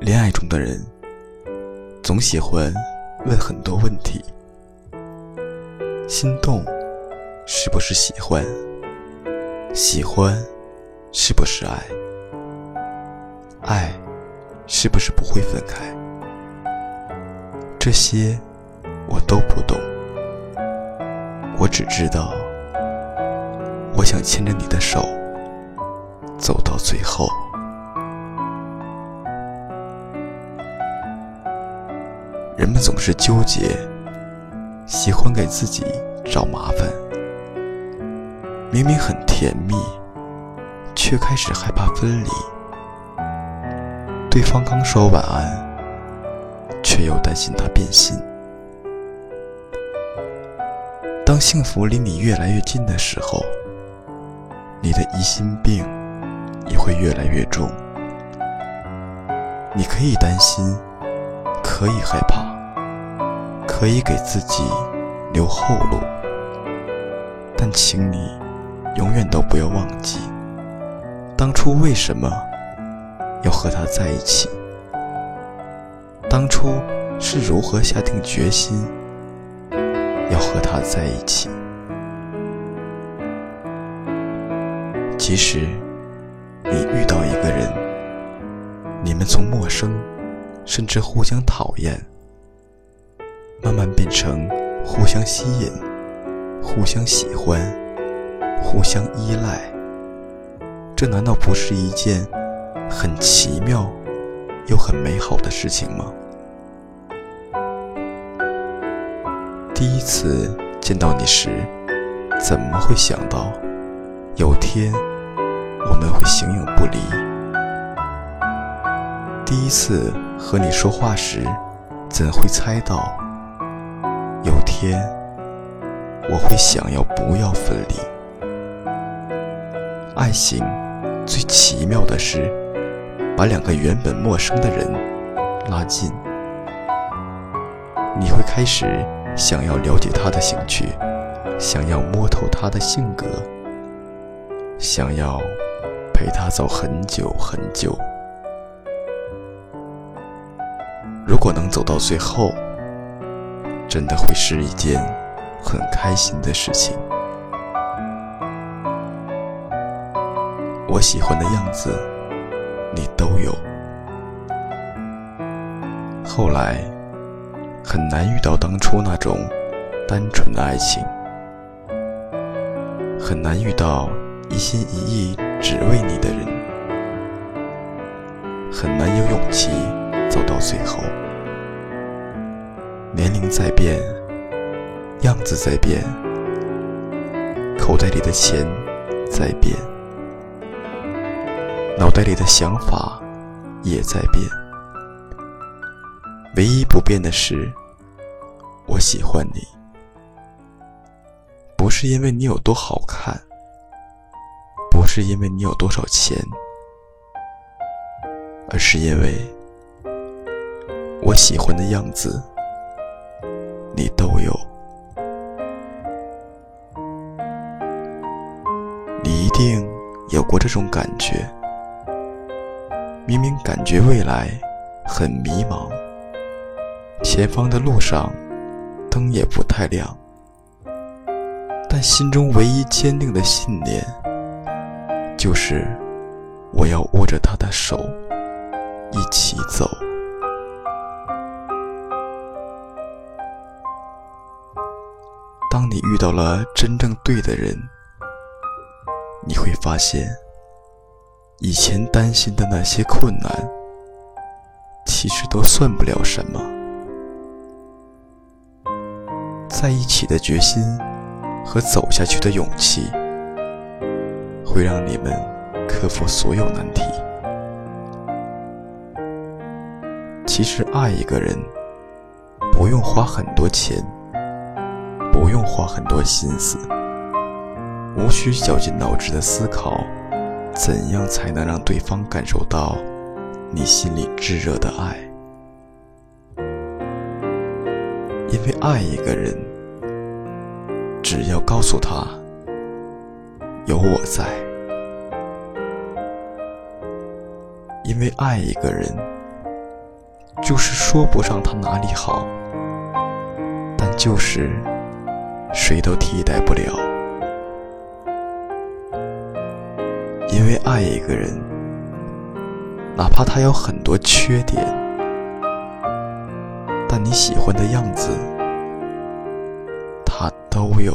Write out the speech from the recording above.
恋爱中的人总喜欢问很多问题：心动是不是喜欢？喜欢是不是爱？爱是不是不会分开？这些我都不懂，我只知道，我想牵着你的手走到最后。人们总是纠结，喜欢给自己找麻烦。明明很甜蜜，却开始害怕分离。对方刚说晚安，却又担心他变心。当幸福离你越来越近的时候，你的疑心病也会越来越重。你可以担心。可以害怕，可以给自己留后路，但请你永远都不要忘记，当初为什么要和他在一起？当初是如何下定决心要和他在一起？其实你遇到一个人，你们从陌生。甚至互相讨厌，慢慢变成互相吸引、互相喜欢、互相依赖。这难道不是一件很奇妙又很美好的事情吗？第一次见到你时，怎么会想到有天我们会形影不离？第一次。和你说话时，怎会猜到有天我会想要不要分离？爱情最奇妙的是把两个原本陌生的人拉近。你会开始想要了解他的兴趣，想要摸透他的性格，想要陪他走很久很久。如果能走到最后，真的会是一件很开心的事情。我喜欢的样子，你都有。后来很难遇到当初那种单纯的爱情，很难遇到一心一意只为你的人，很难有勇气。走到最后，年龄在变，样子在变，口袋里的钱在变，脑袋里的想法也在变。唯一不变的是，我喜欢你，不是因为你有多好看，不是因为你有多少钱，而是因为。我喜欢的样子，你都有。你一定有过这种感觉：明明感觉未来很迷茫，前方的路上灯也不太亮，但心中唯一坚定的信念，就是我要握着他的手一起走。遇到了真正对的人，你会发现，以前担心的那些困难，其实都算不了什么。在一起的决心和走下去的勇气，会让你们克服所有难题。其实爱一个人，不用花很多钱。不用花很多心思，无需绞尽脑汁的思考，怎样才能让对方感受到你心里炙热的爱？因为爱一个人，只要告诉他有我在；因为爱一个人，就是说不上他哪里好，但就是谁都替代不了。因为爱一个人，哪怕他有很多缺点，但你喜欢的样子，他都有。